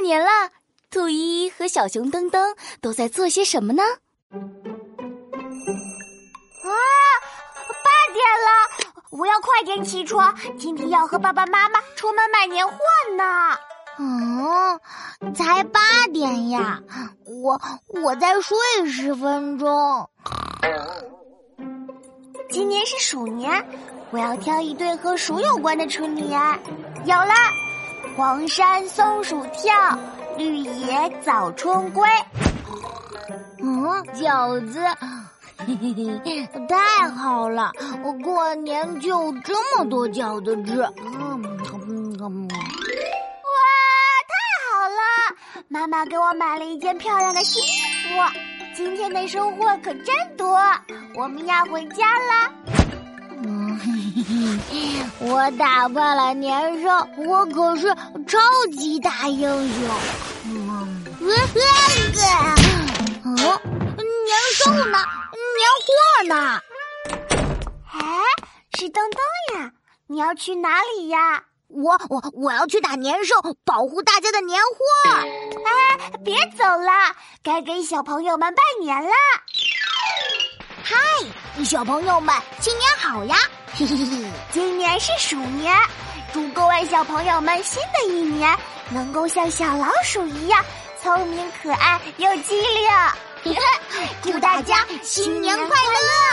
年了，兔依依和小熊噔噔都在做些什么呢？啊，八点了，我要快点起床，今天要和爸爸妈妈出门买年货呢。嗯，才八点呀，我我再睡十分钟。今年是鼠年，我要挑一对和鼠有关的春联。有了，黄山松鼠跳，绿野早春归。嗯，饺子，嘿嘿嘿，太好了！我过年就这么多饺子吃。嗯。哇，太好了！妈妈给我买了一件漂亮的新衣服，今天的收获可真多。我们要回家了。我打败了年兽，我可是超级大英雄。嗯，嗯，年兽呢？年货呢？哎，是东东呀！你要去哪里呀？我我我要去打年兽，保护大家的年货。哎，别走了，该给小朋友们拜年了。小朋友们，新年好呀！嘿嘿嘿，今年是鼠年，祝各位小朋友们新的一年能够像小老鼠一样聪明可爱又机灵。祝大家新年快乐！